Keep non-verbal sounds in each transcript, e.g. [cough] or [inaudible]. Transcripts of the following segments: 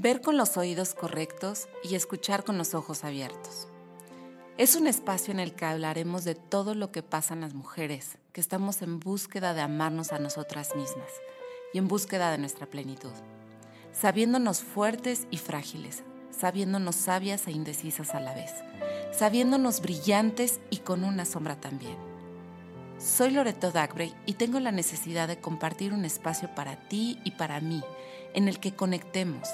ver con los oídos correctos y escuchar con los ojos abiertos. Es un espacio en el que hablaremos de todo lo que pasa en las mujeres, que estamos en búsqueda de amarnos a nosotras mismas y en búsqueda de nuestra plenitud, sabiéndonos fuertes y frágiles, sabiéndonos sabias e indecisas a la vez, sabiéndonos brillantes y con una sombra también. Soy Loreto Dagbrey y tengo la necesidad de compartir un espacio para ti y para mí, en el que conectemos.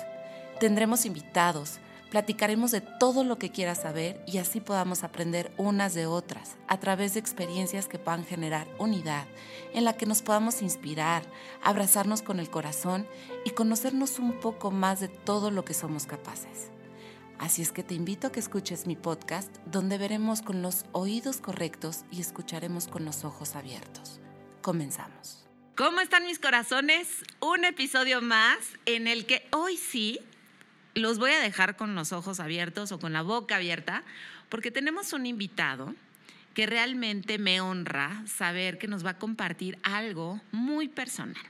Tendremos invitados, platicaremos de todo lo que quieras saber y así podamos aprender unas de otras a través de experiencias que puedan generar unidad, en la que nos podamos inspirar, abrazarnos con el corazón y conocernos un poco más de todo lo que somos capaces. Así es que te invito a que escuches mi podcast donde veremos con los oídos correctos y escucharemos con los ojos abiertos. Comenzamos. ¿Cómo están mis corazones? Un episodio más en el que hoy sí los voy a dejar con los ojos abiertos o con la boca abierta, porque tenemos un invitado que realmente me honra saber que nos va a compartir algo muy personal,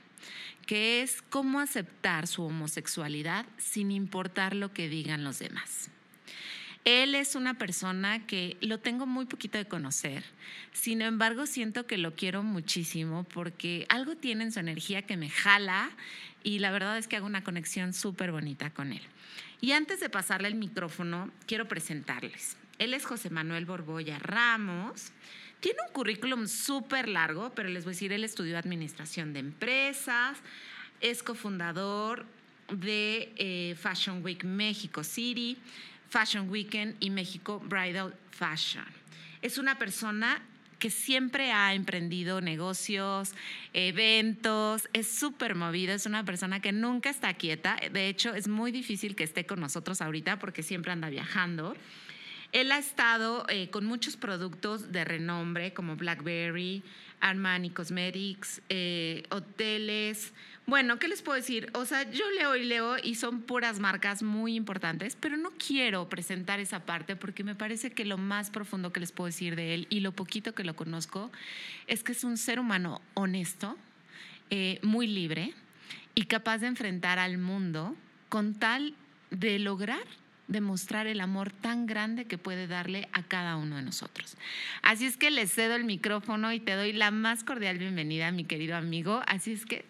que es cómo aceptar su homosexualidad sin importar lo que digan los demás. Él es una persona que lo tengo muy poquito de conocer, sin embargo siento que lo quiero muchísimo porque algo tiene en su energía que me jala y la verdad es que hago una conexión súper bonita con él. Y antes de pasarle el micrófono, quiero presentarles. Él es José Manuel Borboya Ramos. Tiene un currículum súper largo, pero les voy a decir, él estudió Administración de Empresas, es cofundador de eh, Fashion Week México City, Fashion Weekend y México Bridal Fashion. Es una persona que siempre ha emprendido negocios, eventos, es súper movido, es una persona que nunca está quieta. De hecho, es muy difícil que esté con nosotros ahorita porque siempre anda viajando. Él ha estado eh, con muchos productos de renombre como BlackBerry, Armani Cosmetics, eh, hoteles. Bueno, ¿qué les puedo decir? O sea, yo leo y leo y son puras marcas muy importantes, pero no quiero presentar esa parte porque me parece que lo más profundo que les puedo decir de él y lo poquito que lo conozco es que es un ser humano honesto, eh, muy libre y capaz de enfrentar al mundo con tal de lograr demostrar el amor tan grande que puede darle a cada uno de nosotros. Así es que le cedo el micrófono y te doy la más cordial bienvenida, mi querido amigo. Así es que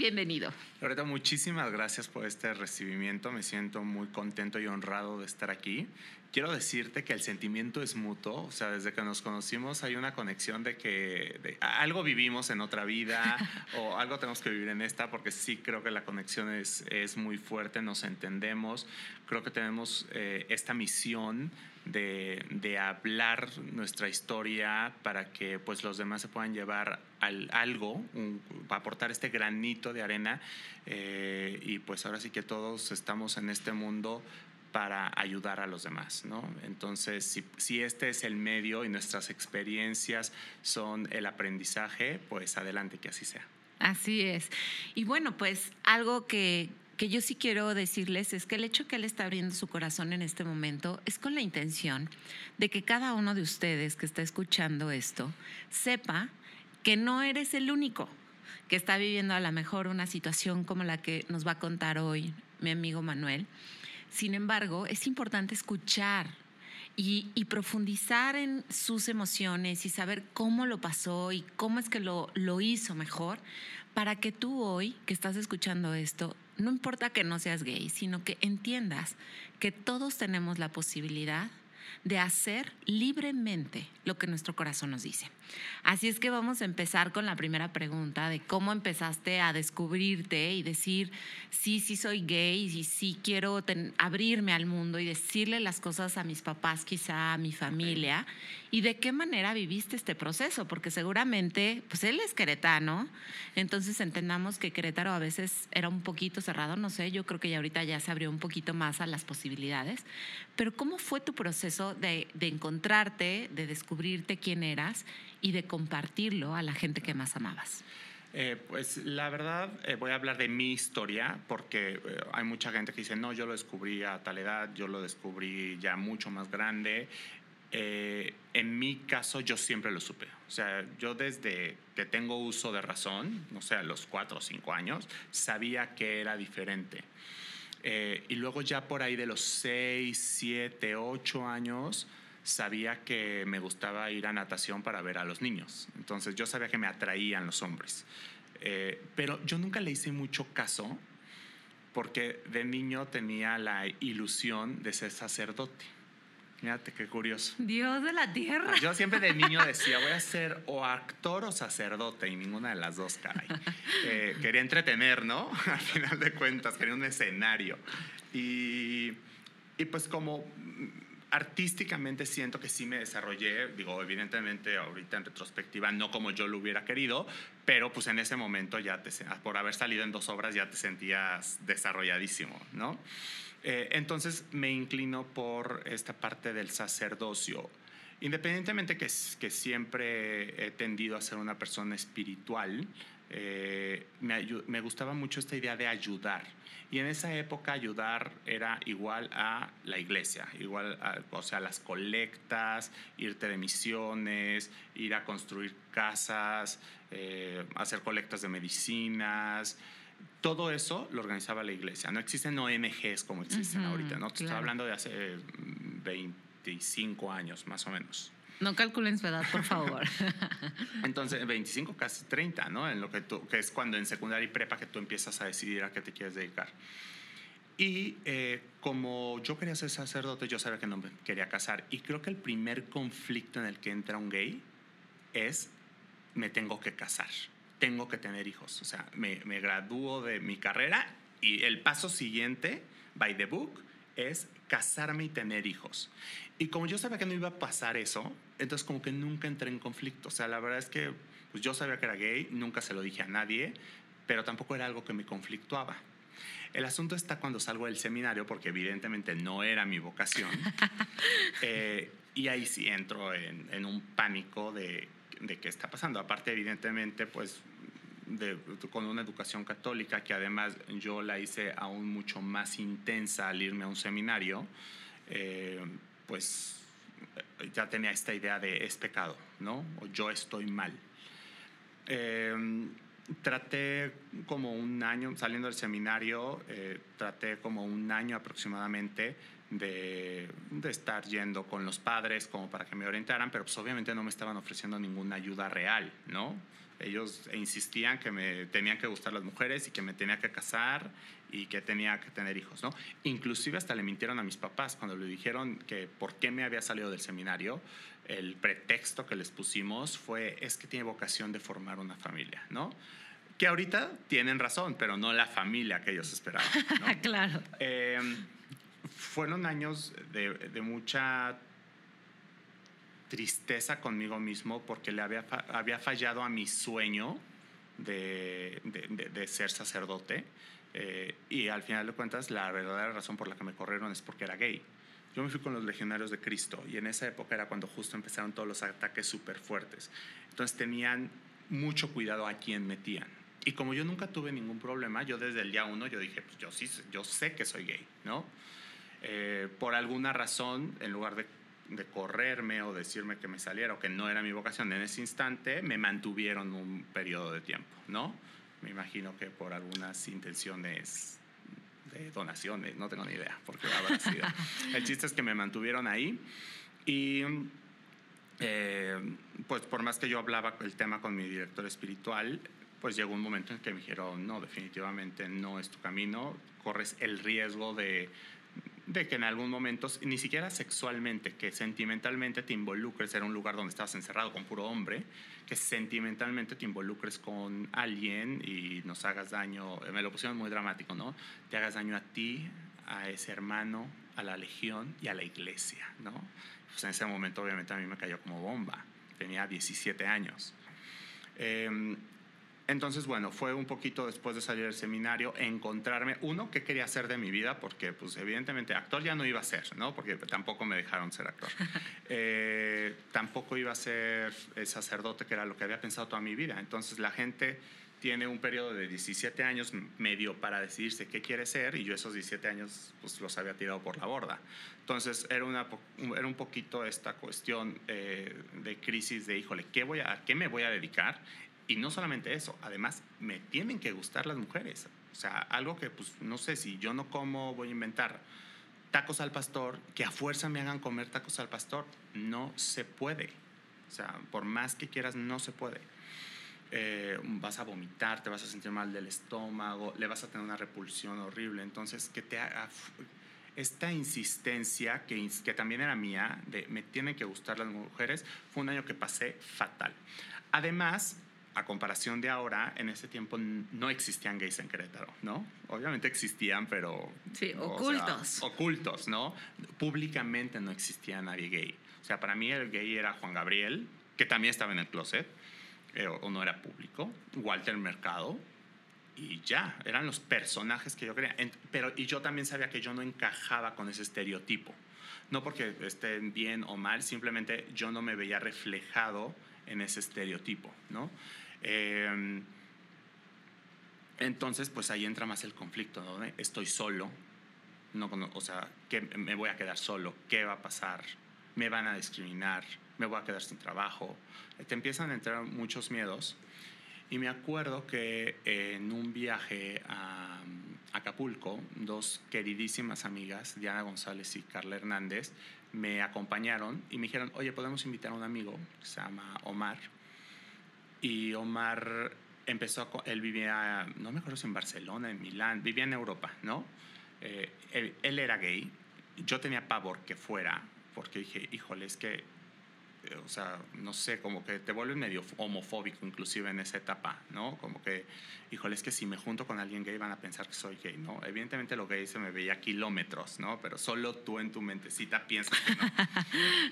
bienvenido. Loreta, muchísimas gracias por este recibimiento. Me siento muy contento y honrado de estar aquí quiero decirte que el sentimiento es mutuo, o sea, desde que nos conocimos hay una conexión de que algo vivimos en otra vida [laughs] o algo tenemos que vivir en esta, porque sí creo que la conexión es, es muy fuerte, nos entendemos, creo que tenemos eh, esta misión de, hablar nuestra historia para que pues los demás se puedan llevar al, algo, para aportar este granito de arena eh, y pues ahora sí que todos estamos en este mundo para ayudar a los demás, ¿no? Entonces, si, este es el medio y nuestras experiencias son el aprendizaje, pues adelante que así sea. Así es. Y bueno, pues algo que, que yo sí quiero decirles es que el hecho que él está abriendo su corazón en este momento es con la intención de que cada uno de ustedes que está escuchando esto sepa que no eres el único que está viviendo a lo mejor una situación como la que nos va a contar hoy mi amigo Manuel. Sin embargo, es importante escuchar y, profundizar en sus emociones y saber cómo lo pasó y cómo es que lo, lo hizo mejor para que tú hoy que estás escuchando esto, no importa que no seas gay, sino que entiendas que todos tenemos la posibilidad de hacer libremente lo que nuestro corazón nos dice. Así es que vamos a empezar con la primera pregunta de cómo empezaste a descubrirte y decir, sí, sí soy gay y sí quiero abrirme al mundo y decirle las cosas a mis papás, quizá a mi familia, y de qué manera viviste este proceso, porque seguramente, pues él es queretano, entonces entendamos que Querétaro a veces era un poquito cerrado, no sé, yo creo que ya ahorita ya se abrió un poquito más a las posibilidades, pero ¿cómo fue tu proceso de, encontrarte, de descubrirte quién eras y de compartirlo a la gente que más amabas? Eh, pues la verdad, eh, voy a hablar de mi historia porque eh, hay mucha gente que dice, no, yo lo descubrí a tal edad, yo lo descubrí ya mucho más grande. en mi caso, yo siempre lo supe. O sea, yo desde que tengo uso de razón, no sé, a los cuatro o cinco años, sabía que era diferente. Eh, y luego ya por ahí de los 6, 7, 8 años, sabía que me gustaba ir a natación para ver a los niños. Entonces yo sabía que me atraían los hombres. Eh, pero yo nunca le hice mucho caso porque de niño tenía la ilusión de ser sacerdote. Fíjate qué curioso. Dios de la tierra. Yo siempre de niño [laughs] decía, voy a ser o actor o sacerdote, y ninguna de las dos, caray. [laughs] Eh, quería entretener, ¿no? [laughs] Al final de cuentas, quería un escenario. Y, y pues como artísticamente siento que sí me desarrollé, digo, evidentemente ahorita en retrospectiva no como yo lo hubiera querido, pero pues en ese momento ya te, por haber salido en dos obras ya te sentías desarrolladísimo, ¿no? Eh, entonces me inclino por esta parte del sacerdocio. Independientemente que, siempre he tendido a ser una persona espiritual, eh, me, me gustaba mucho esta idea de ayudar y en esa época ayudar era igual a la iglesia, igual a, o sea, las colectas, irte de misiones, ir a construir casas, eh, hacer colectas de medicinas. Todo eso lo organizaba la iglesia. No existen ONGs como existen ahorita, ¿no? Te estoy hablando de hace 25 mm, años, más o menos. No calculen su edad, por favor. [laughs] Entonces, 25, casi 30, ¿no? En lo que, tú, que es cuando en secundaria y prepa que tú empiezas a decidir a qué te quieres dedicar. Y eh, como yo quería ser sacerdote, yo sabía que no me quería casar. Y creo que el primer conflicto en el que entra un gay es, me tengo que casar, tengo que tener hijos. O sea, me, me gradúo de mi carrera y el paso siguiente, by the book, es casarme y tener hijos. Y como yo sabía que no iba a pasar eso, entonces como que nunca entré en conflicto. O sea, la verdad es que pues yo sabía que era gay, nunca se lo dije a nadie, pero tampoco era algo que me conflictuaba. El asunto está cuando salgo del seminario, porque evidentemente no era mi vocación. [laughs] Eh, y ahí sí entro en, en un pánico de, de, qué está pasando. Aparte, evidentemente, pues de, con una educación católica, que además yo la hice aún mucho más intensa al irme a un seminario, eh, pues ya tenía esta idea de es pecado, ¿no? O yo estoy mal. Em, traté como un año, saliendo del seminario, eh, traté como un año aproximadamente de, de, estar yendo con los padres como para que me orientaran, pero pues obviamente no me estaban ofreciendo ninguna ayuda real, ¿no? Ellos insistían que me tenían que gustar las mujeres y que me tenía que casar y que tenía que tener hijos, ¿no? Inclusive hasta le mintieron a mis papás cuando le dijeron que por qué me había salido del seminario. El pretexto que les pusimos fue es que tiene vocación de formar una familia, ¿no? Que ahorita tienen razón, pero no la familia que ellos esperaban. ¿no? [laughs] claro. Em, fueron años de, de mucha tristeza conmigo mismo porque le había, había fallado a mi sueño de, de, ser sacerdote. Eh, y al final de cuentas, la verdadera razón por la que me corrieron es porque era gay. Yo me fui con los legionarios de Cristo y en esa época era cuando justo empezaron todos los ataques súper fuertes. Entonces tenían mucho cuidado a quién metían. Y como yo nunca tuve ningún problema, yo desde el día uno yo dije, pues yo sí, yo sé que soy gay, ¿no? Eh, por alguna razón, en lugar de de correrme o decirme que me saliera o que no era mi vocación en ese instante, me mantuvieron un periodo de tiempo, ¿no? Me imagino que por algunas intenciones de donaciones, no tengo ni idea por qué habrá sido. [laughs] El chiste es que me mantuvieron ahí y eh, pues por más que yo hablaba el tema con mi director espiritual, pues llegó un momento en que me dijeron, no, definitivamente no es tu camino, corres el riesgo de de que en algún momento, ni siquiera sexualmente, que sentimentalmente te involucres en un lugar donde estabas encerrado con puro hombre, que sentimentalmente te involucres con alguien y nos hagas daño, me lo pusieron muy dramático, ¿no? Te hagas daño a ti, a ese hermano, a la legión y a la iglesia, ¿no? Pues en ese momento obviamente a mí me cayó como bomba, tenía 17 años. Eh, entonces, bueno, fue un poquito después de salir del seminario encontrarme, uno, qué quería hacer de mi vida, porque pues evidentemente actor ya no iba a ser, ¿no? Porque tampoco me dejaron ser actor. [laughs] Eh, tampoco iba a ser sacerdote, que era lo que había pensado toda mi vida. Entonces la gente tiene un periodo de 17 años medio para decidirse qué quiere ser y yo esos 17 años pues los había tirado por la borda. Entonces era, una, era un poquito esta cuestión eh, de crisis de, híjole, ¿qué voy a, ¿a qué me voy a dedicar? Y no solamente eso, además me tienen que gustar las mujeres. O sea, algo que, pues, no sé, si yo no como, voy a inventar tacos al pastor, que a fuerza me hagan comer tacos al pastor. No se puede. O sea, por más que quieras, no se puede. Eh, vas a vomitar, te vas a sentir mal del estómago, le vas a tener una repulsión horrible. Entonces, que te haga esta insistencia, que, que también era mía, de me tienen que gustar las mujeres, fue un año que pasé fatal. Además, a comparación de ahora, en ese tiempo no existían gays en Querétaro, ¿no? Obviamente existían, pero... Sí, ocultos. ocultos, ¿no? Públicamente no existía nadie gay. O sea, para mí el gay era Juan Gabriel, que también estaba en el closet, eh, o no era público, Walter Mercado, y ya, eran los personajes que yo quería. pero, y yo también sabía que yo no encajaba con ese estereotipo. No porque estén bien o mal, simplemente yo no me veía reflejado en ese estereotipo, ¿no? Em, entonces, pues ahí entra más el conflicto, ¿no? Estoy solo, no, o sea, que me voy a quedar solo, ¿qué va a pasar? ¿Me van a discriminar? ¿Me voy a quedar sin trabajo? Te empiezan a entrar muchos miedos. Y me acuerdo que en un viaje a Acapulco, dos queridísimas amigas, Diana González y Carla Hernández, me acompañaron y me dijeron, oye, podemos invitar a un amigo que se llama Omar. Y Omar empezó, él vivía, no me acuerdo si en Barcelona, en Milán, vivía en Europa, ¿no? Eh, él, él, era gay. Yo tenía pavor que fuera, porque dije, híjole, es que o sea, no sé, como que te vuelves medio homofóbico inclusive en esa etapa, ¿no? Como que, híjole, es que si me junto con alguien gay van a pensar que soy gay, ¿no? Evidentemente lo gay se me veía a kilómetros, ¿no? Pero solo tú en tu mentecita piensas que no. [laughs]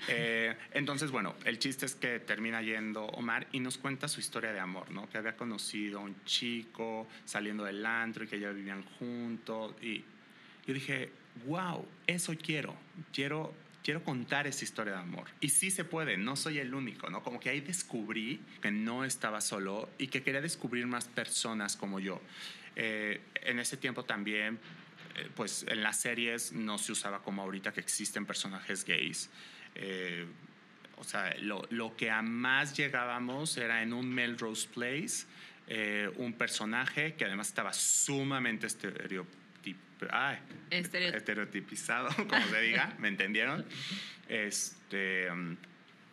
Eh, entonces, bueno, el chiste es que termina yendo Omar y nos cuenta su historia de amor, ¿no? Que había conocido a un chico saliendo del antro y que ya vivían juntos y yo dije, wow, eso quiero, quiero quiero contar esa historia de amor. Y sí se puede, no soy el único, ¿no? Como que ahí descubrí que no estaba solo y que quería descubrir más personas como yo. Eh, en ese tiempo también, eh, pues en las series no se usaba como ahorita que existen personajes gays. Eh, o sea, lo, lo, que a más llegábamos era en un Melrose Place, un personaje que además estaba sumamente estereotipado ay, estereotipizado, [laughs] como se diga, ¿me entendieron? Este, mm,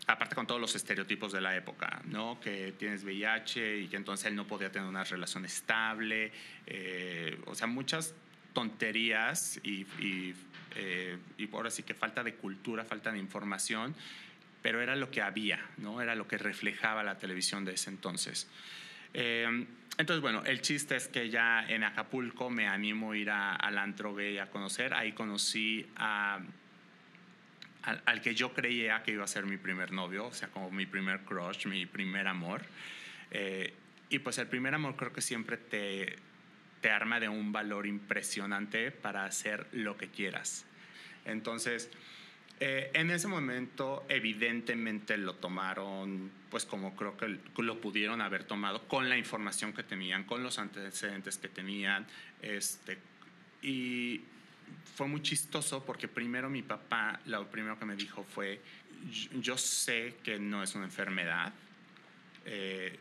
aparte con todos los estereotipos de la época, ¿no? Que tienes VIH y que entonces él no podía tener una relación estable, eh, o sea, muchas tonterías y, y, eh, y ahora sí que falta de cultura, falta de información, pero era lo que había, ¿no? Era lo que reflejaba la televisión de ese entonces. Eh, entonces, bueno, el chiste es que ya en Acapulco me animo a ir al antro gay a conocer. Ahí conocí a, al, que yo creía que iba a ser mi primer novio, o sea, como mi primer crush, mi primer amor. Eh, y pues el primer amor creo que siempre te, te arma de un valor impresionante para hacer lo que quieras. Entonces, eh, en ese momento, evidentemente lo tomaron, pues como creo que lo pudieron haber tomado con la información que tenían, con los antecedentes que tenían. Este, y fue muy chistoso porque primero mi papá, lo primero que me dijo fue, yo sé que no es una enfermedad eh,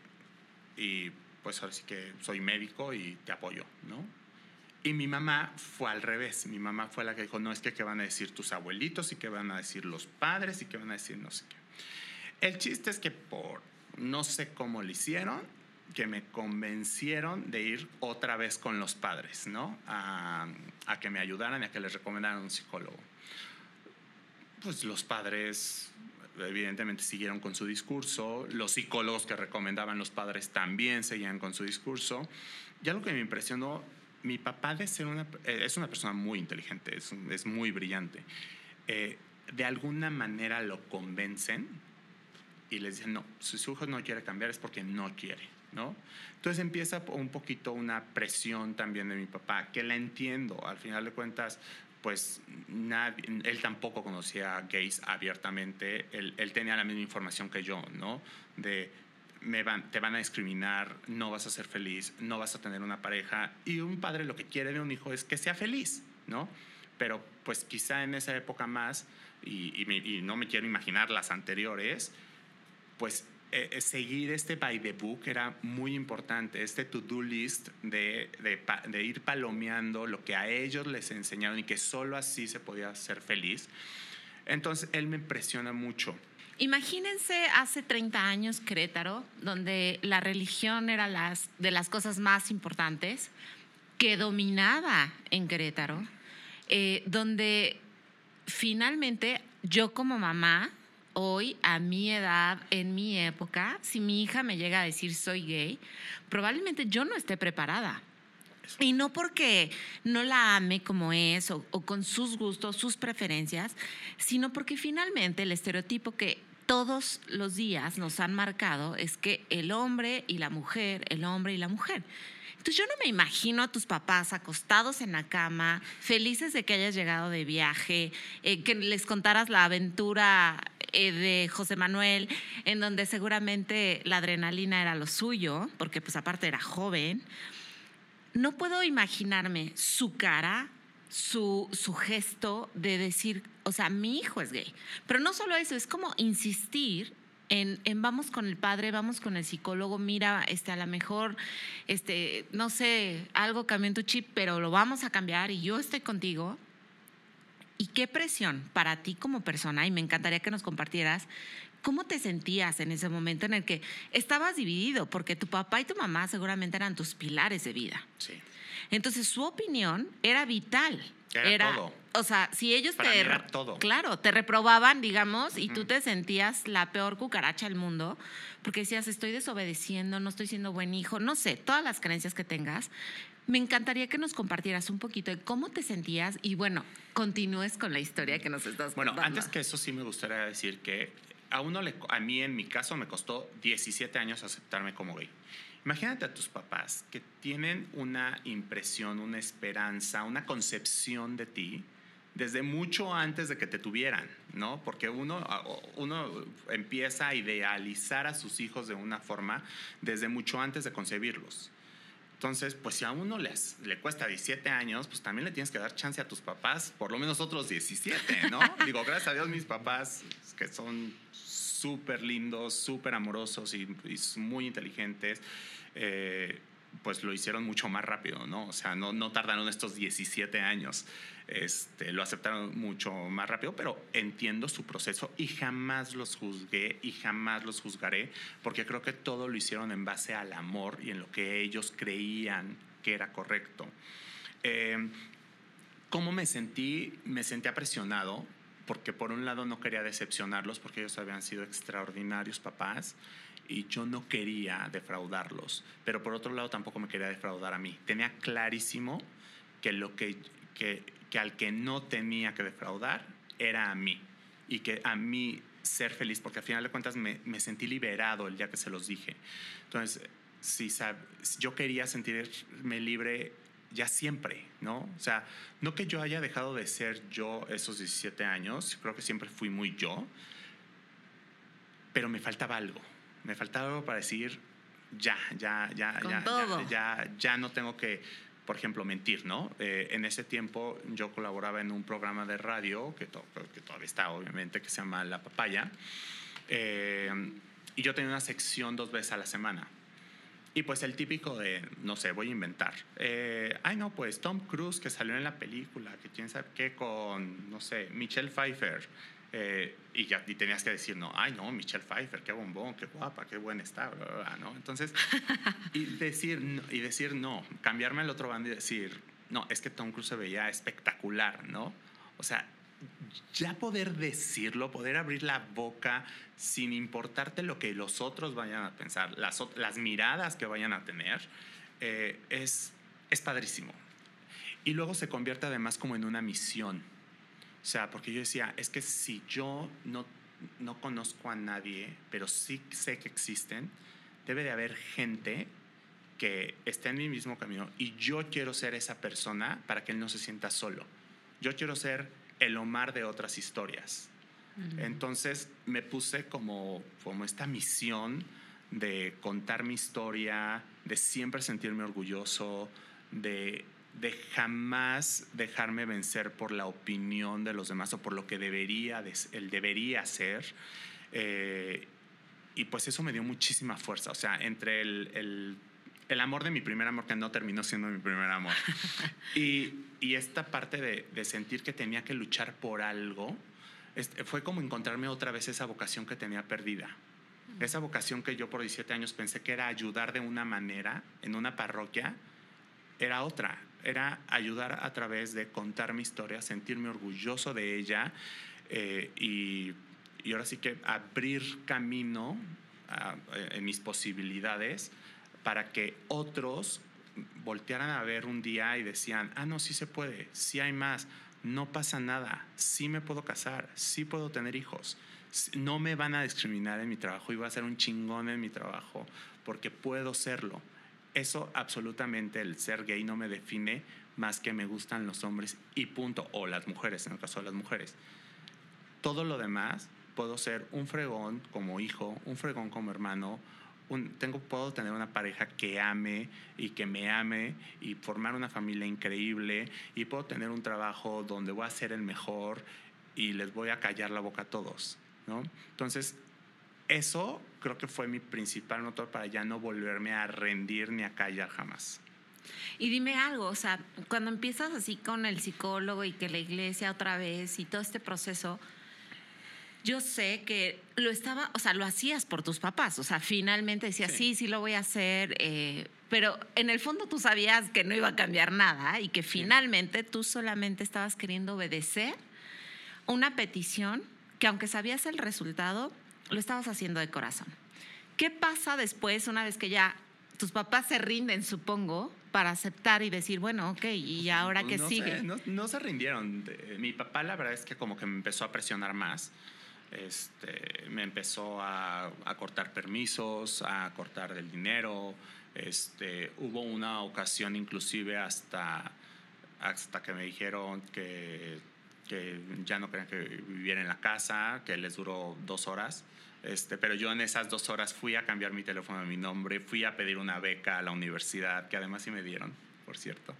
y pues ahora sí que soy médico y te apoyo, ¿no? Y mi mamá fue al revés. Mi mamá fue la que dijo, no, es que qué van a decir tus abuelitos y qué van a decir los padres y qué van a decir no sé qué. El chiste es que por no sé cómo lo hicieron, que me convencieron de ir otra vez con los padres, ¿no? A, a que me ayudaran y a que les recomendaran un psicólogo. Pues los padres evidentemente siguieron con su discurso, los psicólogos que recomendaban los padres también seguían con su discurso. Y algo que me impresionó mi papá de ser una, eh, es una persona muy inteligente, es, es muy brillante. Eh, de alguna manera lo convencen y les dicen, no, si su hijo no quiere cambiar es porque no quiere, ¿no? Entonces empieza un poquito una presión también de mi papá, que la entiendo, al final de cuentas, pues nadie, él tampoco conocía gays abiertamente, él, él tenía la misma información que yo, ¿no? De van, te van a discriminar, no vas a ser feliz, no vas a tener una pareja. Y un padre lo que quiere de un hijo es que sea feliz, ¿no? Pero pues quizá en esa época más, y, no me quiero imaginar las anteriores, pues eh, seguir este by the book era muy importante, este to-do list de, de, de, ir palomeando lo que a ellos les enseñaron y que solo así se podía ser feliz. Entonces, él me impresiona mucho. Imagínense hace 30 años Querétaro, donde la religión era las, de las cosas más importantes, que dominaba en Querétaro, eh, donde finalmente yo como mamá hoy, a mi edad, en mi época, si mi hija me llega a decir soy gay, probablemente yo no esté preparada. Y no porque no la ame como es o, o, con sus gustos, sus preferencias, sino porque finalmente el estereotipo que todos los días nos han marcado es que el hombre y la mujer, el hombre y la mujer. Entonces yo no me imagino a tus papás acostados en la cama, felices de que hayas llegado de viaje, eh, que les contaras la aventura eh, de José Manuel, en donde seguramente la adrenalina era lo suyo, porque pues aparte era joven. No puedo imaginarme su cara, su, su gesto de decir, o sea, mi hijo es gay. Pero no solo eso, es como insistir en, en, vamos con el padre, vamos con el psicólogo, mira, este, a lo mejor, este, no sé, algo cambió en tu chip, pero lo vamos a cambiar y yo estoy contigo. ¿Y qué presión para ti como persona? Y me encantaría que nos compartieras cómo te sentías en ese momento en el que estabas dividido, porque tu papá y tu mamá seguramente eran tus pilares de vida. Sí. Entonces su opinión era vital. Era, era todo. O sea, si ellos Para te mí era todo. claro, te reprobaban, digamos, y tú te sentías la peor cucaracha del mundo, porque decías, estoy desobedeciendo, no estoy siendo buen hijo, no sé, todas las creencias que tengas. Me encantaría que nos compartieras un poquito de cómo te sentías y bueno, continúes con la historia que nos estás Bueno, contando. antes que eso sí me gustaría decir que a uno le, a mí en mi caso me costó 17 años aceptarme como gay. Imagínate a tus papás que tienen una impresión, una esperanza, una concepción de ti desde mucho antes de que te tuvieran, ¿no? Porque uno, uno empieza a idealizar a sus hijos de una forma desde mucho antes de concebirlos. Entonces, pues si a uno les, le cuesta 17 años, pues también le tienes que dar chance a tus papás, por lo menos otros 17, ¿no? [laughs] Digo, gracias a Dios mis papás, que son súper lindos, súper amorosos y, muy inteligentes, eh, pues lo hicieron mucho más rápido, ¿no? O sea, no, tardaron estos 17 años. Este, lo aceptaron mucho más rápido, pero entiendo su proceso y jamás los juzgué y jamás los juzgaré, porque creo que todo lo hicieron en base al amor y en lo que ellos creían que era correcto. Eh, ¿Cómo me sentí? Me sentí presionado, porque por un lado no quería decepcionarlos, porque ellos habían sido extraordinarios papás y yo no quería defraudarlos, pero por otro lado tampoco me quería defraudar a mí. Tenía clarísimo que lo que, que, que al que no tenía que defraudar era a mí y que a mí ser feliz, porque al final de cuentas me, me sentí liberado el día que se los dije. Entonces, si sab, yo quería sentirme libre ya siempre, ¿no? O sea, no que yo haya dejado de ser yo esos 17 años, creo que siempre fui muy yo, pero me faltaba algo, me faltaba algo para decir, ya, ya, ya, Con ya, todo. ya, ya, ya no tengo que, por ejemplo, mentir, ¿no? Eh, en ese tiempo yo colaboraba en un programa de radio, que, to que todavía está, obviamente, que se llama La Papaya, eh, y yo tenía una sección dos veces a la semana. Y pues el típico de, no sé, voy a inventar. Eh, ay, no, pues Tom Cruise que salió en la película, que quién sabe qué, con, no sé, Michelle Pfeiffer. Eh, y ya y tenías que decir, no, ay, no, Michelle Pfeiffer, qué bombón, qué guapa, qué buena está, bla, bla, bla, ¿no? Entonces, [laughs] y decir, no, y decir no, cambiarme al otro bando y decir, no, es que Tom Cruise se veía espectacular, ¿no? O sea, ya poder decirlo, poder abrir la boca sin importarte lo que los otros vayan a pensar, las, miradas que vayan a tener, eh, es, es padrísimo. Y luego se convierte además como en una misión. O sea, porque yo decía, es que si yo no, no conozco a nadie, pero sí sé que existen, debe de haber gente que esté en mi mismo camino y yo quiero ser esa persona para que él no se sienta solo. Yo quiero ser el Omar de otras historias. Uh -huh. Entonces me puse como, como esta misión de contar mi historia, de siempre sentirme orgulloso, de, de jamás dejarme vencer por la opinión de los demás o por lo que debería, de, el debería ser. Eh, y pues eso me dio muchísima fuerza. O sea, entre el, el, el, amor de mi primer amor, que no terminó siendo mi primer amor, [laughs] y, y, esta parte de, de, sentir que tenía que luchar por algo, este, fue como encontrarme otra vez esa vocación que tenía perdida. Esa vocación que yo por 17 años pensé que era ayudar de una manera en una parroquia, era otra. Era ayudar a través de contar mi historia, sentirme orgulloso de ella eh, y y ahora sí que abrir camino en mis posibilidades para que otros voltearan a ver un día y decían, ah, no, sí se puede, sí hay más, no pasa nada, sí me puedo casar, sí puedo tener hijos, no me van a discriminar en mi trabajo y voy a ser un chingón en mi trabajo porque puedo serlo. Eso absolutamente el ser gay no me define más que me gustan los hombres y punto, o las mujeres, en el caso de las mujeres. Todo lo demás puedo ser un fregón como hijo, un fregón como hermano, un, tengo, puedo tener una pareja que ame y que me ame y formar una familia increíble y puedo tener un trabajo donde voy a ser el mejor y les voy a callar la boca a todos, ¿no? Entonces, eso creo que fue mi principal motor para ya no volverme a rendir ni a callar jamás. Y dime algo, o sea, cuando empiezas así con el psicólogo y que la iglesia otra vez y todo este proceso, yo sé que lo estaba, o sea, lo hacías por tus papás, o sea, finalmente decías, sí, sí, lo voy a hacer, eh, pero en el fondo tú sabías que no iba a cambiar nada y que finalmente tú solamente estabas queriendo obedecer una petición que aunque sabías el resultado, lo estabas haciendo de corazón. ¿Qué pasa después, una vez que ya tus papás se rinden, supongo, para aceptar y decir, bueno, ok, ¿y pues, ahora qué sigue? no, no, se rindieron. Mi papá, la verdad es que como que me empezó a presionar más este, me empezó a, cortar permisos, a cortar del dinero. Este, hubo una ocasión inclusive hasta, hasta que me dijeron que, que ya no querían que viviera en la casa, que les duró dos horas. Este, pero yo en esas dos horas fui a cambiar mi teléfono de mi nombre, fui a pedir una beca a la universidad, que además sí me dieron, por cierto.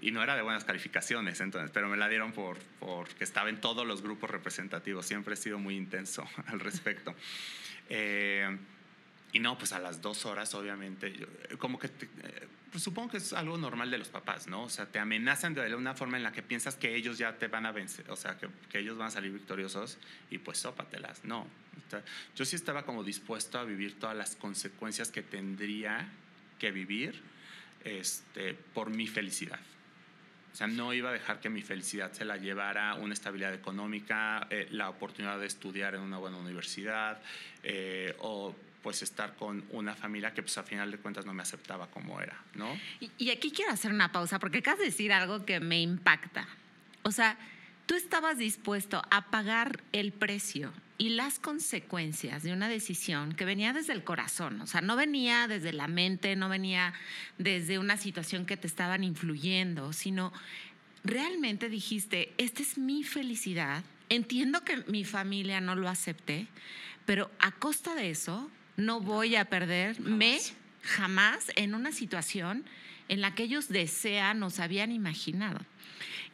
Y no era de buenas calificaciones, entonces, pero me la dieron por porque estaba en todos los grupos representativos. Siempre he sido muy intenso [laughs] al respecto. Eh, y no, pues a las dos horas, obviamente, yo, como que eh, pues supongo que es algo normal de los papás, ¿no? O sea, te amenazan de una forma en la que piensas que ellos ya te van a vencer, o sea, que, que ellos van a salir victoriosos y pues sópatelas. No. yo sí estaba como dispuesto a vivir todas las consecuencias que tendría que vivir este, por mi felicidad. O sea, no iba a dejar que mi felicidad se la llevara una estabilidad económica, eh, la oportunidad de estudiar en una buena universidad eh, o pues estar con una familia que pues a final de cuentas no me aceptaba como era, ¿no? Y, y aquí quiero hacer una pausa porque acabas de decir algo que me impacta. O sea, tú estabas dispuesto a pagar el precio y las consecuencias de una decisión que venía desde el corazón, o sea, no venía desde la mente, no venía desde una situación que te estaban influyendo, sino realmente dijiste, esta es mi felicidad, entiendo que mi familia no lo acepte, pero a costa de eso no voy a perderme jamás en una situación en la que ellos desean o se habían imaginado.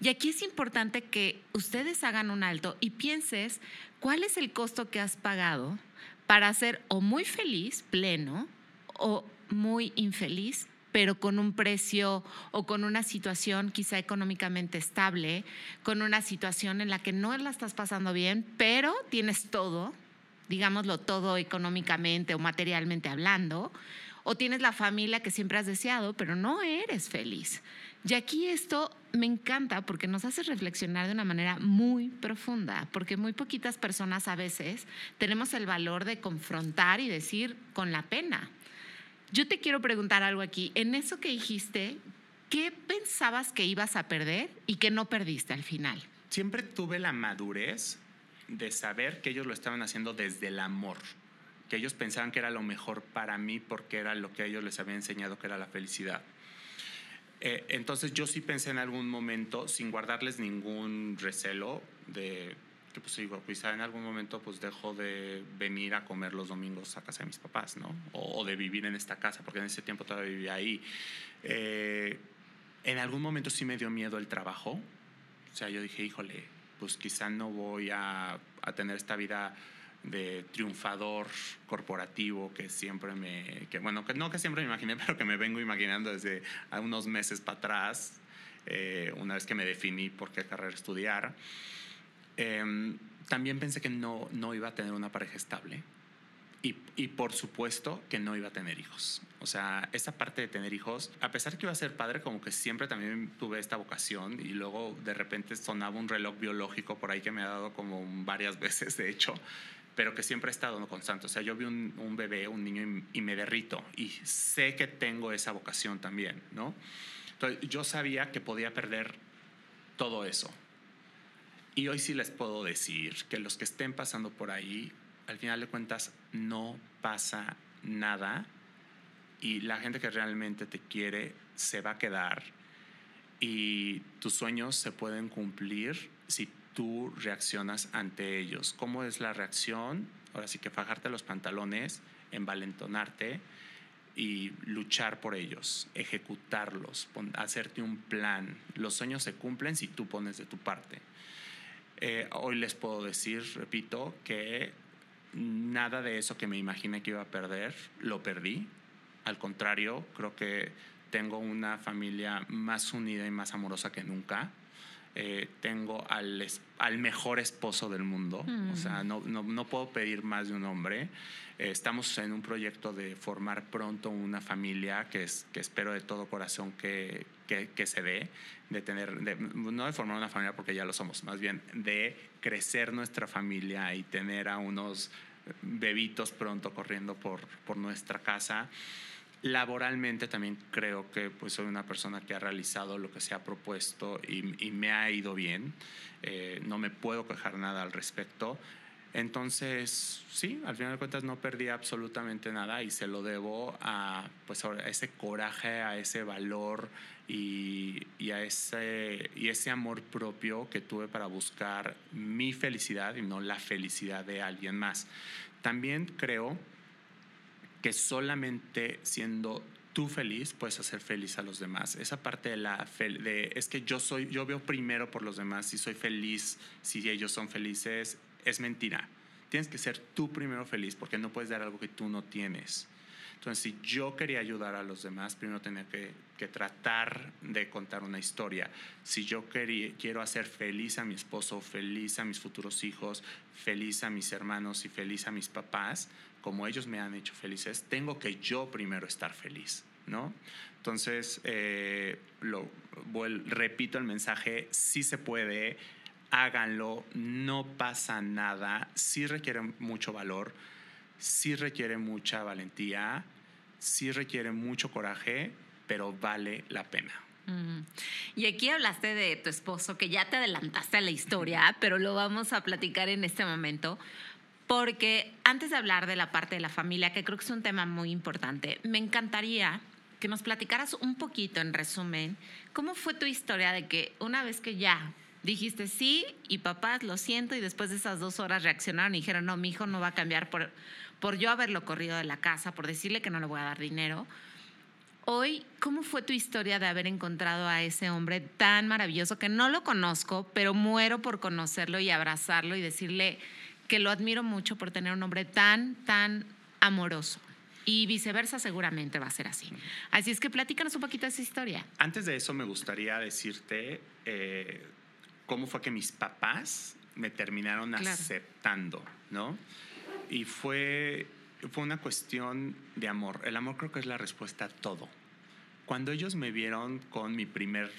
Y aquí es importante que ustedes hagan un alto y pienses cuál es el costo que has pagado para ser o muy feliz, pleno, o muy infeliz, pero con un precio o con una situación quizá económicamente estable, con una situación en la que no la estás pasando bien, pero tienes todo, digámoslo todo económicamente o materialmente hablando, o tienes la familia que siempre has deseado, pero no eres feliz. Y aquí esto me encanta porque nos hace reflexionar de una manera muy profunda, porque muy poquitas personas a veces tenemos el valor de confrontar y decir con la pena. Yo te quiero preguntar algo aquí. En eso que dijiste, ¿qué pensabas que ibas a perder y que no perdiste al final? Siempre tuve la madurez de saber que ellos lo estaban haciendo desde el amor, que ellos pensaban que era lo mejor para mí porque era lo que ellos les había enseñado que era la felicidad. Eh, entonces yo sí pensé en algún momento, sin guardarles ningún recelo, de que pues digo, quizá en algún momento pues dejo de venir a comer los domingos a casa de mis papás, ¿no? O, de vivir en esta casa, porque en ese tiempo todavía vivía ahí. Eh, en algún momento sí me dio miedo el trabajo. O sea, yo dije, híjole, pues quizá no voy a, a tener esta vida de triunfador corporativo que siempre me, que bueno, que no que siempre me imaginé, [laughs] pero que me vengo imaginando desde unos meses para atrás, eh, una vez que me definí por qué carrera estudiar. Em, también pensé que no, no iba a tener una pareja estable. Y, y, por supuesto que no iba a tener hijos. O sea, esa parte de tener hijos, a pesar que iba a ser padre, como que siempre también tuve esta vocación y luego de repente sonaba un reloj biológico por ahí que me ha dado como varias [laughs] veces, de hecho, pero que siempre he estado constante. O sea, yo vi un, un bebé, un niño y, y, me derrito y sé que tengo esa vocación también, ¿no? Entonces, yo sabía que podía perder todo eso. Y hoy sí les puedo decir que los que estén pasando por ahí, al final de cuentas, no pasa nada y la gente que realmente te quiere se va a quedar y tus sueños se pueden cumplir si tú reaccionas ante ellos. ¿Cómo es la reacción? Ahora sí que fajarte los pantalones, envalentonarte y luchar por ellos, ejecutarlos, hacerte un plan. Los sueños se cumplen si tú pones de tu parte. Eh, hoy les puedo decir, repito, que nada de eso que me imaginé que iba a perder, lo perdí. Al contrario, creo que tengo una familia más unida y más amorosa que nunca. Eh, tengo al, al, mejor esposo del mundo, o sea, no, no, no, puedo pedir más de un hombre. Eh, estamos en un proyecto de formar pronto una familia que, es, que espero de todo corazón que, que, que se dé, de tener, de, no de formar una familia porque ya lo somos, más bien de crecer nuestra familia y tener a unos bebitos pronto corriendo por, por nuestra casa. Laboralmente también creo que pues, soy una persona que ha realizado lo que se ha propuesto y, y me ha ido bien. Eh, no me puedo quejar nada al respecto. Entonces, sí, al final de cuentas no perdí absolutamente nada y se lo debo a, pues, a ese coraje, a ese valor y, y, a ese, y ese amor propio que tuve para buscar mi felicidad y no la felicidad de alguien más. También creo que solamente siendo tú feliz puedes hacer feliz a los demás. Esa parte de la de es que yo soy yo veo primero por los demás si soy feliz, si ellos son felices, es mentira. Tienes que ser tú primero feliz porque no puedes dar algo que tú no tienes. Entonces, si yo quería ayudar a los demás, primero tenía que, que tratar de contar una historia. Si yo quería, quiero hacer feliz a mi esposo, feliz a mis futuros hijos, feliz a mis hermanos y feliz a mis papás, como ellos me han hecho felices, tengo que yo primero estar feliz, ¿no? Entonces, eh, lo, repito el mensaje, sí se puede, háganlo, no pasa nada, sí requiere mucho valor, sí requiere mucha valentía, sí requiere mucho coraje, pero vale la pena. Y aquí hablaste de tu esposo, que ya te adelantaste a la historia, pero lo vamos a platicar en este momento porque antes de hablar de la parte de la familia, que creo que es un tema muy importante, me encantaría que nos platicaras un poquito, en resumen, cómo fue tu historia de que una vez que ya dijiste sí y papás, lo siento, y después de esas dos horas reaccionaron y dijeron, no, mi hijo no va a cambiar por, por yo haberlo corrido de la casa, por decirle que no le voy a dar dinero. Hoy, ¿cómo fue tu historia de haber encontrado a ese hombre tan maravilloso que no lo conozco, pero muero por conocerlo y abrazarlo y decirle que lo admiro mucho por tener un hombre tan, tan amoroso. Y viceversa seguramente va a ser así. Así es que platícanos un poquito de esa historia. Antes de eso me gustaría decirte eh, cómo fue que mis papás me terminaron claro. aceptando, ¿no? Y fue, fue una cuestión de amor. El amor creo que es la respuesta a todo. Cuando ellos me vieron con mi primer,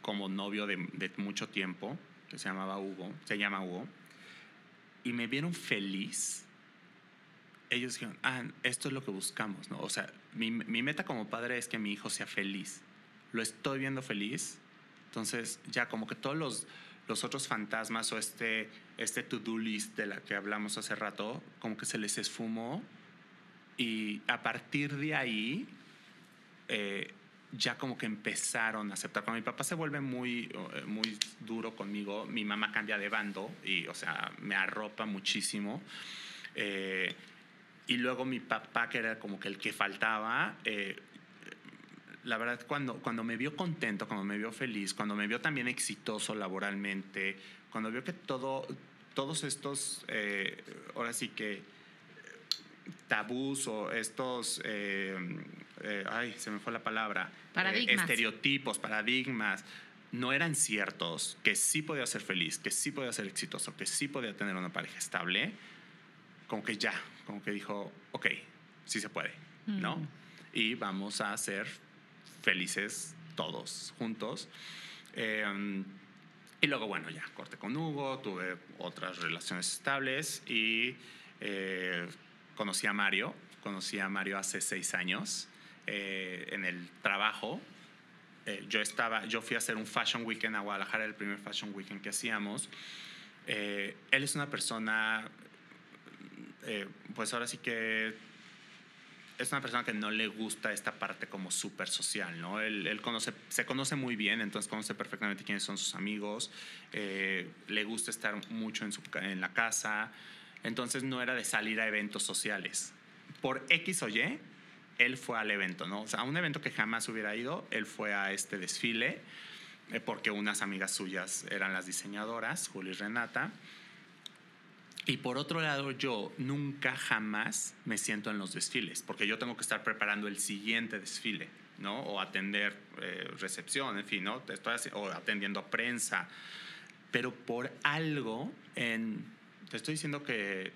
como novio de, de mucho tiempo, que se llamaba Hugo, se llama Hugo, y me vieron feliz, ellos dijeron, ah, esto es lo que buscamos, ¿no? O sea, mi, mi, meta como padre es que mi hijo sea feliz. Lo estoy viendo feliz, entonces ya como que todos los, los otros fantasmas o este, este to-do list de la que hablamos hace rato, como que se les esfumó y a partir de ahí... Eh, ya como que empezaron a aceptar. Cuando mi papá se vuelve muy, eh, muy duro conmigo, mi mamá cambia de bando y, o sea, me arropa muchísimo. Eh, y luego mi papá, que era como que el que faltaba, eh, la verdad, cuando, cuando me vio contento, cuando me vio feliz, cuando me vio también exitoso laboralmente, cuando vio que todo, todos estos, eh, ahora sí que tabús o estos, eh, eh, ay, se me fue la palabra, paradigmas. estereotipos, paradigmas, no eran ciertos, que sí podía ser feliz, que sí podía ser exitoso, que sí podía tener una pareja estable, como que ya, como que dijo, ok, sí se puede, ¿no? Mm. Y vamos a ser felices todos juntos. Eh, y luego, bueno, ya corté con Hugo, tuve otras relaciones estables y eh, conocí a Mario. Conocí a Mario hace seis años eh, en el trabajo. Eh, yo, estaba, yo fui a hacer un Fashion Weekend a Guadalajara, el primer Fashion Weekend que hacíamos. Eh, él es una persona, eh, pues ahora sí que es una persona que no le gusta esta parte como súper social, ¿no? Él, él conoce, se conoce muy bien, entonces conoce perfectamente quiénes son sus amigos, eh, le gusta estar mucho en, su, en la casa, entonces no era de salir a eventos sociales. Por X o Y, él fue al evento, ¿no? O sea, a un evento que jamás hubiera ido, él fue a este desfile, eh, porque unas amigas suyas eran las diseñadoras, Juli y Renata, y por otro lado, yo nunca jamás me siento en los desfiles, porque yo tengo que estar preparando el siguiente desfile, ¿no? O atender eh, recepción, en fin, ¿no? Estoy o atendiendo prensa. Pero por algo, te estoy diciendo que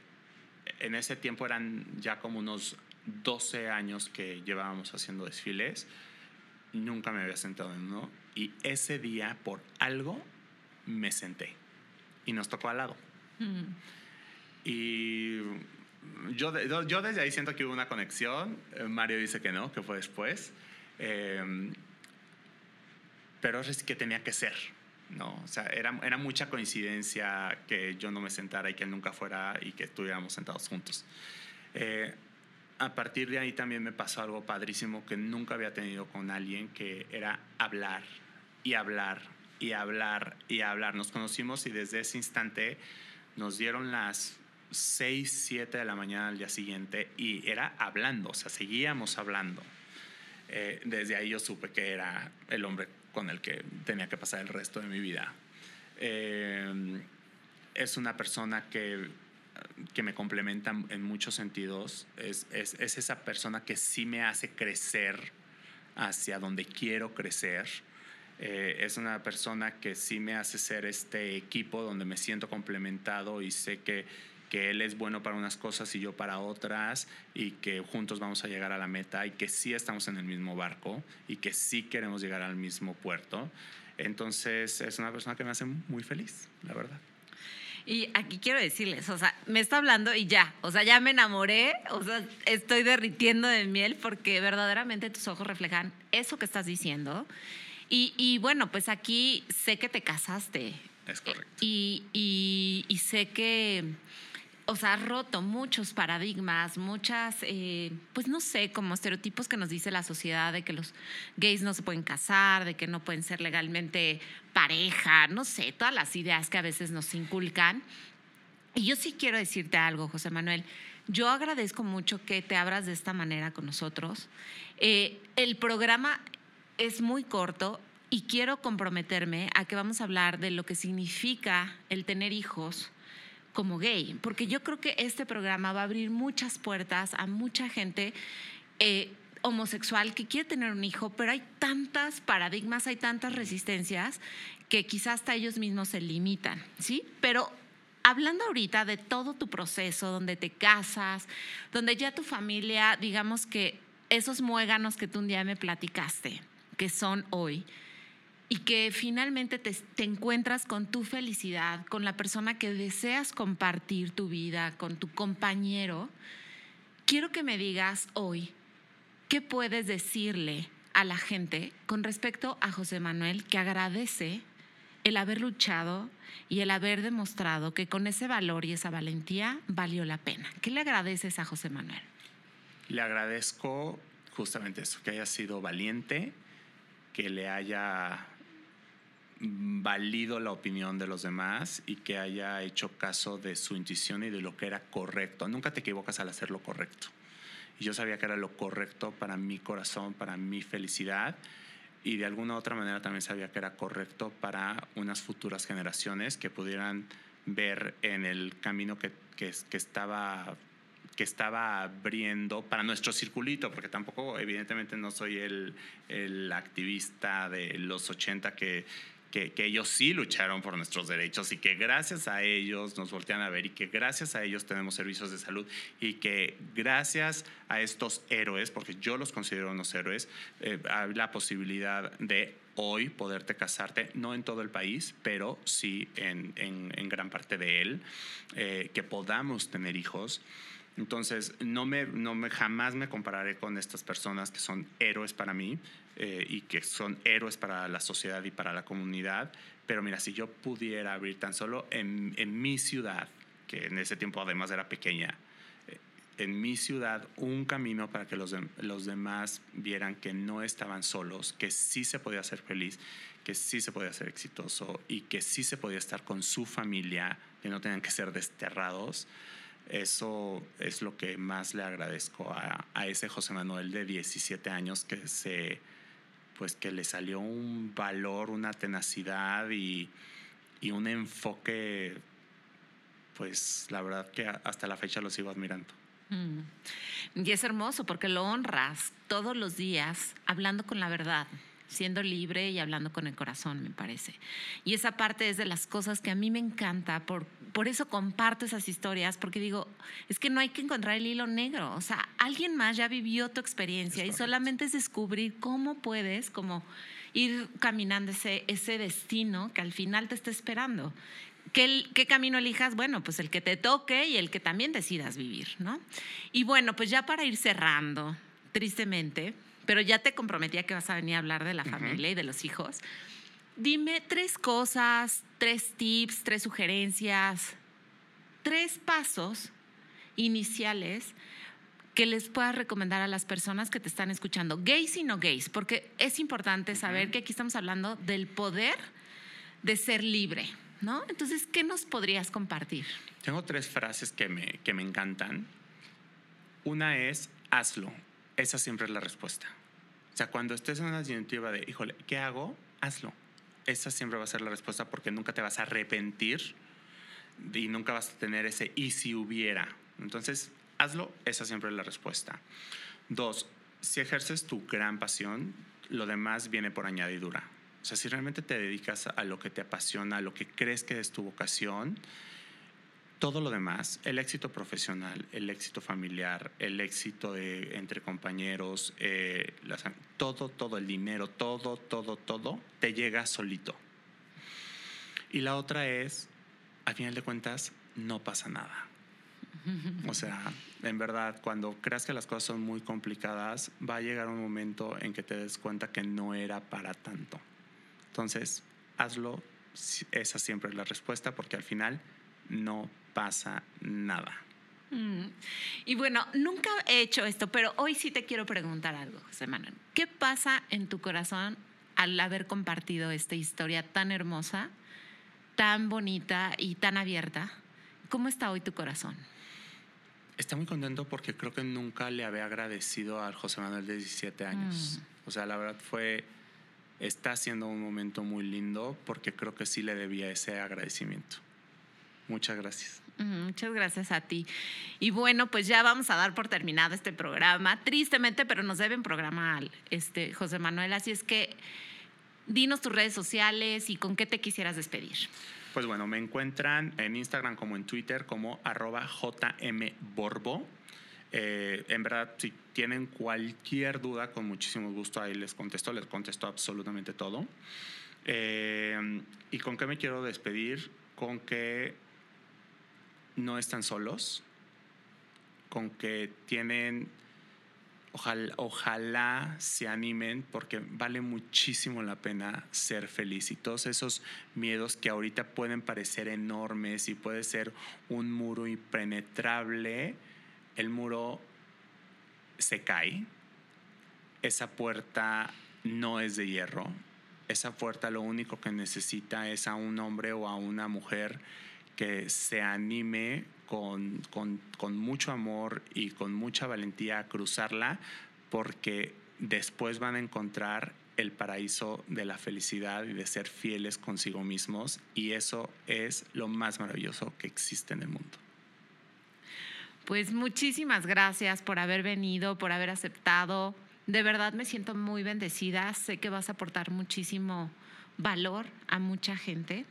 en ese tiempo eran ya como unos 12 años que llevábamos haciendo desfiles, nunca me había sentado en uno. Y ese día, por algo, me senté. Y nos tocó al lado. Mm. Y yo, yo- desde ahí siento que hubo una conexión. Mario dice que no, que fue después. Eh, pero es que tenía que ser. ¿no? O sea, era, era mucha coincidencia que yo no me sentara y que él nunca fuera y que estuviéramos sentados juntos. Eh, a partir de ahí también me pasó algo padrísimo que nunca había tenido con alguien, que era hablar y hablar y hablar y hablar. Nos conocimos y desde ese instante nos dieron las 6, 7 de la mañana al día siguiente y era hablando, o sea, seguíamos hablando. Eh, desde ahí yo supe que era el hombre con el que tenía que pasar el resto de mi vida. Eh, es una persona que, que me complementa en muchos sentidos. Es, es, es esa persona que sí me hace crecer hacia donde quiero crecer. Eh, es una persona que sí me hace ser este equipo donde me siento complementado y sé que, que él es bueno para unas cosas y yo para otras y que juntos vamos a llegar a la meta y que sí estamos en el mismo barco y que sí queremos llegar al mismo puerto. Entonces es una persona que me hace muy feliz, la verdad. Y aquí quiero decirles, o sea, me está hablando y ya, o sea, ya me enamoré, o sea, estoy derritiendo de miel porque verdaderamente tus ojos reflejan eso que estás diciendo. Y, y bueno, pues aquí sé que te casaste. Es correcto. Y, y- y sé que, o sea, has roto muchos paradigmas, muchas, eh, pues no sé, como estereotipos que nos dice la sociedad de que los gays no se pueden casar, de que no pueden ser legalmente pareja, no sé, todas las ideas que a veces nos inculcan. Y yo sí quiero decirte algo, José Manuel. Yo agradezco mucho que te abras de esta manera con nosotros. Eh, el programa es muy corto y quiero comprometerme a que vamos a hablar de lo que significa el tener hijos como gay, porque yo creo que este programa va a abrir muchas puertas a mucha gente eh, homosexual que quiere tener un hijo, pero hay tantas paradigmas, hay tantas resistencias que quizás hasta ellos mismos se limitan, ¿sí? Pero hablando ahorita de todo tu proceso, donde te casas, donde ya tu familia, digamos que esos muéganos que tú un día me platicaste, que son hoy, y que finalmente te, encuentras con tu felicidad, con la persona que deseas compartir tu vida, con tu compañero, quiero que me digas hoy, ¿qué puedes decirle a la gente con respecto a José Manuel que agradece el haber luchado y el haber demostrado que con ese valor y esa valentía valió la pena? ¿Qué le agradeces a José Manuel? Le agradezco justamente eso, que haya sido valiente, que le haya valido la opinión de los demás y que haya hecho caso de su intuición y de lo que era correcto. Nunca te equivocas al hacer lo correcto. Y yo sabía que era lo correcto para mi corazón, para mi felicidad y de alguna otra manera también sabía que era correcto para unas futuras generaciones que pudieran ver en el camino que, que, que estaba que estaba abriendo para nuestro circulito, porque tampoco, evidentemente, no soy el, el activista de los 80 que, que, ellos sí lucharon por nuestros derechos y que gracias a ellos nos voltean a ver y que gracias a ellos tenemos servicios de salud y que gracias a estos héroes, porque yo los considero unos héroes, eh, hay la posibilidad de hoy poderte casarte, no en todo el país, pero sí en, en, en gran parte de él, eh, que podamos tener hijos. Entonces, no me, no me, jamás me compararé con estas personas que son héroes para mí eh, y que son héroes para la sociedad y para la comunidad. Pero mira, si yo pudiera abrir tan solo en, en mi ciudad, que en ese tiempo además era pequeña, eh, en mi ciudad un camino para que los, de, los demás vieran que no estaban solos, que sí se podía ser feliz, que sí se podía ser exitoso y que sí se podía estar con su familia, que no tenían que ser desterrados eso es lo que más le agradezco a, a, ese José Manuel de 17 años que se pues que le salió un valor, una tenacidad y, y un enfoque pues la verdad que hasta la fecha lo sigo admirando. Mm. Y es hermoso porque lo honras todos los días hablando con la verdad siendo libre y hablando con el corazón, me parece. Y esa parte es de las cosas que a mí me encanta, por, por eso comparto esas historias, porque digo, es que no hay que encontrar el hilo negro, o sea, alguien más ya vivió tu experiencia y solamente es descubrir cómo puedes, como ir caminando ese, ese destino que al final te está esperando. ¿Qué, ¿Qué, camino elijas? Bueno, pues el que te toque y el que también decidas vivir, ¿no? Y bueno, pues ya para ir cerrando, tristemente, pero ya te comprometía que vas a venir a hablar de la familia uh -huh. y de los hijos. Dime tres cosas, tres tips, tres sugerencias, tres pasos iniciales que les puedas recomendar a las personas que te están escuchando, gays y no gays, porque es importante saber que aquí estamos hablando del poder de ser libre, ¿no? Entonces, ¿qué nos podrías compartir? Tengo tres frases que me, que me encantan. Una es, hazlo. Esa siempre es la respuesta. O sea, cuando estés en una disyuntiva de, híjole, ¿qué hago? Hazlo. Esa siempre va a ser la respuesta porque nunca te vas a arrepentir y nunca vas a tener ese y si hubiera. Entonces, hazlo. Esa siempre es la respuesta. Dos, si ejerces tu gran pasión, lo demás viene por añadidura. O sea, si realmente te dedicas a lo que te apasiona, a lo que crees que es tu vocación, todo lo demás, el éxito profesional, el éxito familiar, el éxito de, entre compañeros, eh, las, todo, todo el dinero, todo, todo, todo, te llega solito. Y la otra es, al final de cuentas, no pasa nada. [laughs] O sea, en verdad, cuando creas que las cosas son muy complicadas, va a llegar un momento en que te des cuenta que no era para tanto. Entonces, hazlo, esa siempre es la respuesta, porque al final no pasa nada. Mm. Y bueno, nunca he hecho esto, pero hoy sí te quiero preguntar algo, José Manuel. ¿Qué pasa en tu corazón al haber compartido esta historia tan hermosa, tan bonita y tan abierta? ¿Cómo está hoy tu corazón? Está muy contento porque creo que nunca le había agradecido al José Manuel de 17 años. Mm. O sea, la verdad fue, está siendo un momento muy lindo porque creo que sí le debía ese agradecimiento. Muchas gracias. Muchas gracias a ti. Y bueno, pues ya vamos a dar por terminado este programa, tristemente, pero nos deben programar, este, José Manuel. Así es que dinos tus redes sociales y con qué te quisieras despedir. Pues bueno, me encuentran en Instagram como en Twitter como arroba jmborbo. Eh, en verdad, si tienen cualquier duda, con muchísimo gusto ahí les contesto, les contesto absolutamente todo. Eh, ¿Y con qué me quiero despedir? Con que no están solos, con que tienen, ojalá, ojalá, se animen porque vale muchísimo la pena ser feliz. Y todos esos miedos que ahorita pueden parecer enormes y puede ser un muro impenetrable, el muro se cae, esa puerta no es de hierro, esa puerta lo único que necesita es a un hombre o a una mujer que se anime con, con, con, mucho amor y con mucha valentía a cruzarla, porque después van a encontrar el paraíso de la felicidad y de ser fieles consigo mismos y eso es lo más maravilloso que existe en el mundo. Pues muchísimas gracias por haber venido, por haber aceptado. De verdad me siento muy bendecida. Sé que vas a aportar muchísimo valor a mucha gente.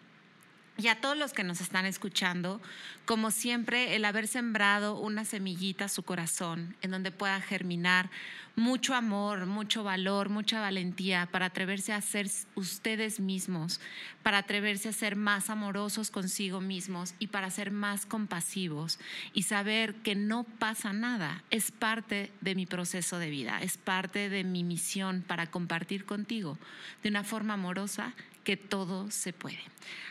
Y a todos los que nos están escuchando, como siempre, el haber sembrado una semillita a su corazón en donde pueda germinar mucho amor, mucho valor, mucha valentía para atreverse a ser ustedes mismos, para atreverse a ser más amorosos consigo mismos y para ser más compasivos y saber que no pasa nada, es parte de mi proceso de vida, es parte de mi misión para compartir contigo de una forma amorosa que todo se puede.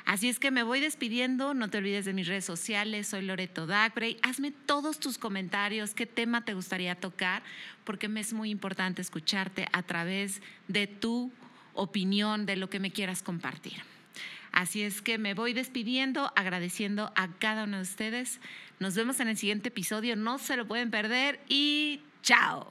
Así es que me voy despidiendo, no te olvides de mis redes sociales, soy Loreto Dagbrey, hazme todos tus comentarios, qué tema te gustaría tocar, porque me es muy importante escucharte a través de tu opinión, de lo que me quieras compartir. Así es que me voy despidiendo, agradeciendo a cada uno de ustedes. Nos vemos en el siguiente episodio, no se lo pueden perder y chao.